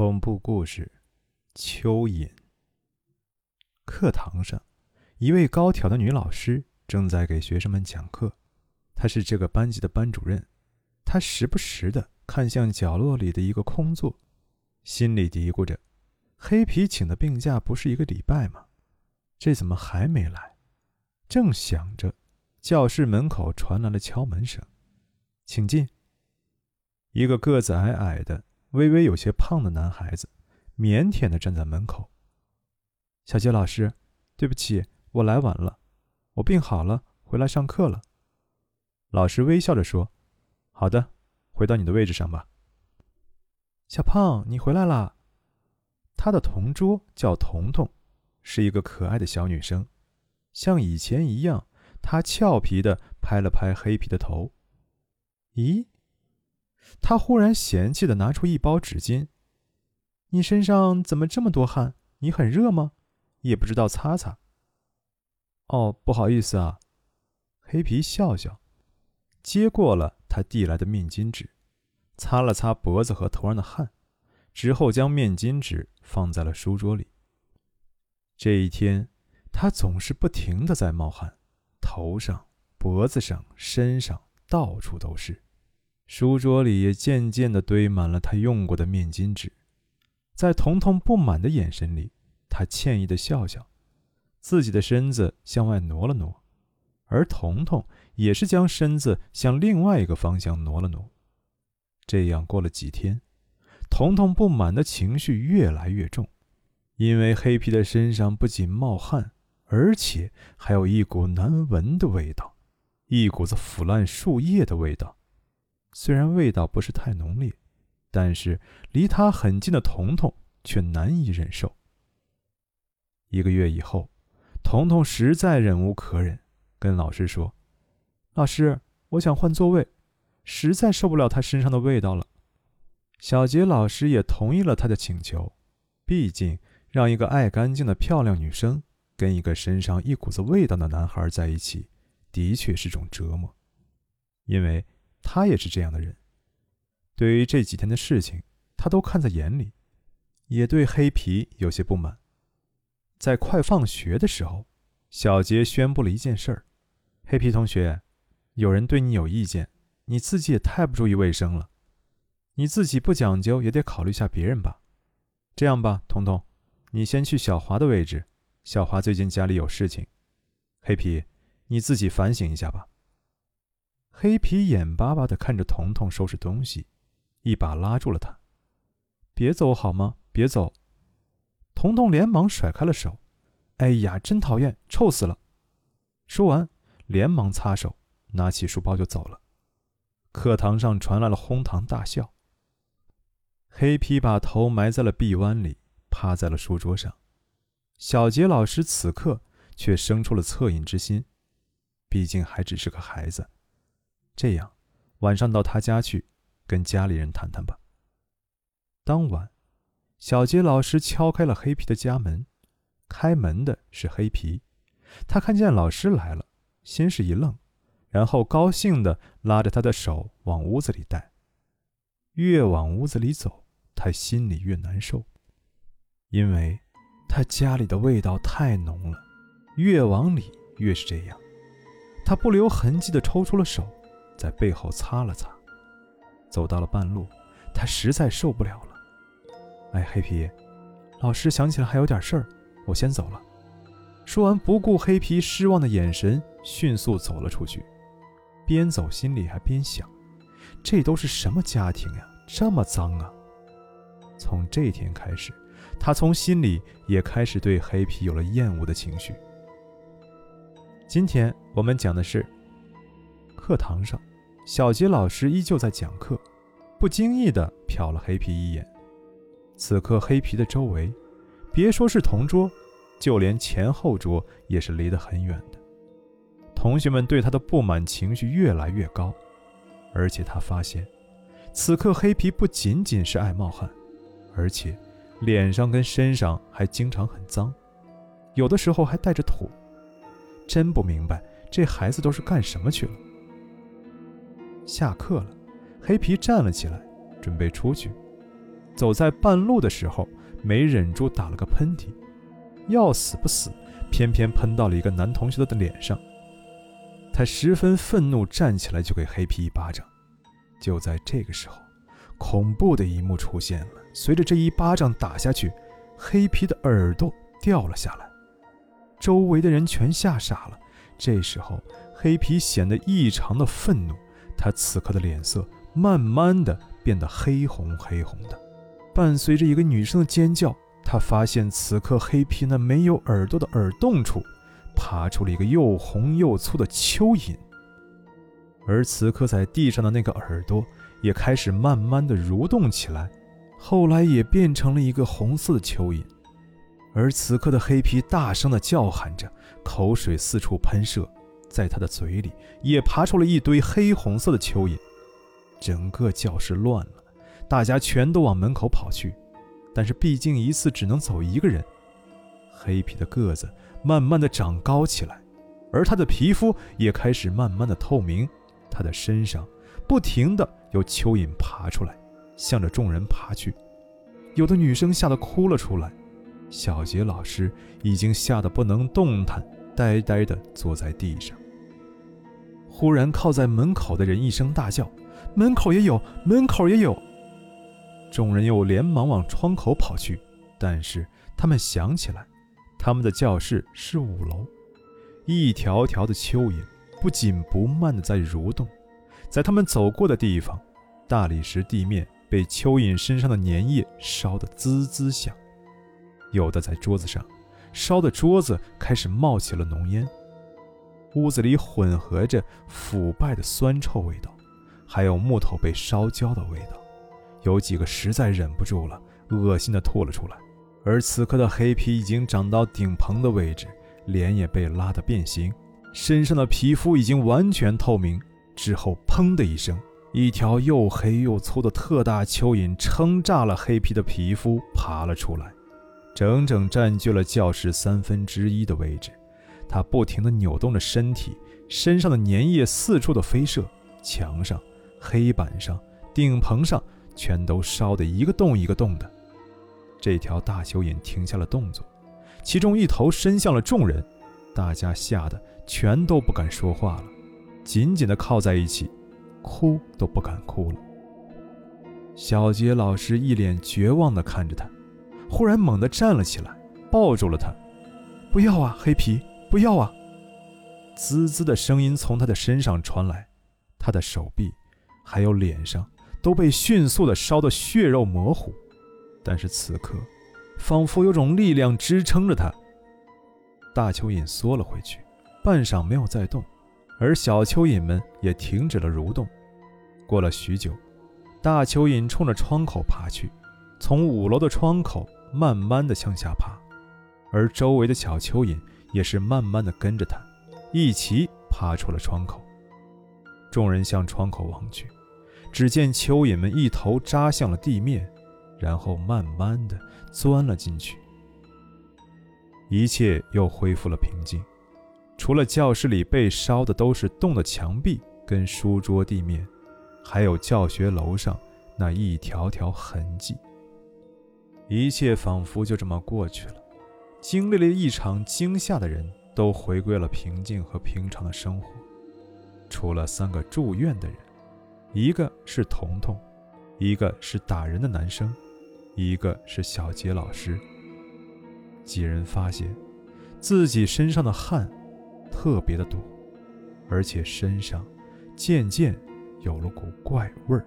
恐怖故事：蚯蚓。课堂上，一位高挑的女老师正在给学生们讲课。她是这个班级的班主任。她时不时的看向角落里的一个空座，心里嘀咕着：“黑皮请的病假不是一个礼拜吗？这怎么还没来？”正想着，教室门口传来了敲门声：“请进。”一个个子矮矮的。微微有些胖的男孩子，腼腆地站在门口。小杰老师，对不起，我来晚了。我病好了，回来上课了。老师微笑着说：“好的，回到你的位置上吧。”小胖，你回来啦。他的同桌叫彤彤，是一个可爱的小女生。像以前一样，她俏皮地拍了拍黑皮的头。咦？他忽然嫌弃的拿出一包纸巾，“你身上怎么这么多汗？你很热吗？也不知道擦擦。”“哦，不好意思啊。”黑皮笑笑，接过了他递来的面巾纸，擦了擦脖子和头上的汗，之后将面巾纸放在了书桌里。这一天，他总是不停的在冒汗，头上、脖子上、身上，到处都是。书桌里也渐渐地堆满了他用过的面巾纸，在彤彤不满的眼神里，他歉意地笑笑，自己的身子向外挪了挪，而彤彤也是将身子向另外一个方向挪了挪。这样过了几天，彤彤不满的情绪越来越重，因为黑皮的身上不仅冒汗，而且还有一股难闻的味道，一股子腐烂树叶的味道。虽然味道不是太浓烈，但是离他很近的彤彤却难以忍受。一个月以后，彤彤实在忍无可忍，跟老师说：“老师，我想换座位，实在受不了他身上的味道了。”小杰老师也同意了他的请求，毕竟让一个爱干净的漂亮女生跟一个身上一股子味道的男孩在一起，的确是种折磨，因为。他也是这样的人，对于这几天的事情，他都看在眼里，也对黑皮有些不满。在快放学的时候，小杰宣布了一件事儿：“黑皮同学，有人对你有意见，你自己也太不注意卫生了。你自己不讲究，也得考虑一下别人吧。这样吧，彤彤，你先去小华的位置。小华最近家里有事情，黑皮，你自己反省一下吧。”黑皮眼巴巴地看着彤彤收拾东西，一把拉住了他：“别走好吗？别走！”彤彤连忙甩开了手：“哎呀，真讨厌，臭死了！”说完，连忙擦手，拿起书包就走了。课堂上传来了哄堂大笑。黑皮把头埋在了臂弯里，趴在了书桌上。小杰老师此刻却生出了恻隐之心，毕竟还只是个孩子。这样，晚上到他家去，跟家里人谈谈吧。当晚，小杰老师敲开了黑皮的家门，开门的是黑皮。他看见老师来了，先是一愣，然后高兴地拉着他的手往屋子里带。越往屋子里走，他心里越难受，因为他家里的味道太浓了，越往里越是这样。他不留痕迹地抽出了手。在背后擦了擦，走到了半路，他实在受不了了。哎，黑皮，老师想起来还有点事儿，我先走了。说完，不顾黑皮失望的眼神，迅速走了出去。边走心里还边想：这都是什么家庭呀，这么脏啊！从这天开始，他从心里也开始对黑皮有了厌恶的情绪。今天我们讲的是课堂上。小杰老师依旧在讲课，不经意地瞟了黑皮一眼。此刻，黑皮的周围，别说是同桌，就连前后桌也是离得很远的。同学们对他的不满情绪越来越高，而且他发现，此刻黑皮不仅仅是爱冒汗，而且脸上跟身上还经常很脏，有的时候还带着土。真不明白这孩子都是干什么去了。下课了，黑皮站了起来，准备出去。走在半路的时候，没忍住打了个喷嚏，要死不死，偏偏喷到了一个男同学的脸上。他十分愤怒，站起来就给黑皮一巴掌。就在这个时候，恐怖的一幕出现了。随着这一巴掌打下去，黑皮的耳朵掉了下来，周围的人全吓傻了。这时候，黑皮显得异常的愤怒，他此刻的脸色慢慢的变得黑红黑红的，伴随着一个女生的尖叫，他发现此刻黑皮那没有耳朵的耳洞处，爬出了一个又红又粗的蚯蚓。而此刻在地上的那个耳朵也开始慢慢的蠕动起来，后来也变成了一个红色的蚯蚓。而此刻的黑皮大声的叫喊着，口水四处喷射，在他的嘴里也爬出了一堆黑红色的蚯蚓。整个教室乱了，大家全都往门口跑去。但是毕竟一次只能走一个人，黑皮的个子慢慢的长高起来，而他的皮肤也开始慢慢的透明。他的身上不停的有蚯蚓爬出来，向着众人爬去。有的女生吓得哭了出来，小杰老师已经吓得不能动弹，呆呆的坐在地上。忽然，靠在门口的人一声大叫：“门口也有，门口也有！”众人又连忙往窗口跑去，但是他们想起来，他们的教室是五楼，一条条的蚯蚓。不紧不慢地在蠕动，在他们走过的地方，大理石地面被蚯蚓身上的粘液烧得滋滋响，有的在桌子上，烧的桌子开始冒起了浓烟。屋子里混合着腐败的酸臭味道，还有木头被烧焦的味道。有几个实在忍不住了，恶心地吐了出来。而此刻的黑皮已经长到顶棚的位置，脸也被拉得变形。身上的皮肤已经完全透明，之后砰的一声，一条又黑又粗的特大蚯蚓撑炸了黑皮的皮肤，爬了出来，整整占据了教室三分之一的位置。它不停地扭动着身体，身上的粘液四处的飞射，墙上、黑板上、顶棚上全都烧得一个洞一个洞的。这条大蚯蚓停下了动作，其中一头伸向了众人，大家吓得。全都不敢说话了，紧紧地靠在一起，哭都不敢哭了。小杰老师一脸绝望地看着他，忽然猛地站了起来，抱住了他：“不要啊，黑皮，不要啊！”滋滋的声音从他的身上传来，他的手臂还有脸上都被迅速地烧得血肉模糊，但是此刻，仿佛有种力量支撑着他。大蚯蚓缩了回去。半晌没有再动，而小蚯蚓们也停止了蠕动。过了许久，大蚯蚓冲着窗口爬去，从五楼的窗口慢慢的向下爬，而周围的小蚯蚓也是慢慢的跟着他，一起爬出了窗口。众人向窗口望去，只见蚯蚓们一头扎向了地面，然后慢慢的钻了进去。一切又恢复了平静。除了教室里被烧的都是洞的墙壁跟书桌地面，还有教学楼上那一条条痕迹。一切仿佛就这么过去了。经历了一场惊吓的人都回归了平静和平常的生活，除了三个住院的人，一个是彤彤，一个是打人的男生，一个是小杰老师。几人发现自己身上的汗。特别的多，而且身上渐渐有了股怪味儿。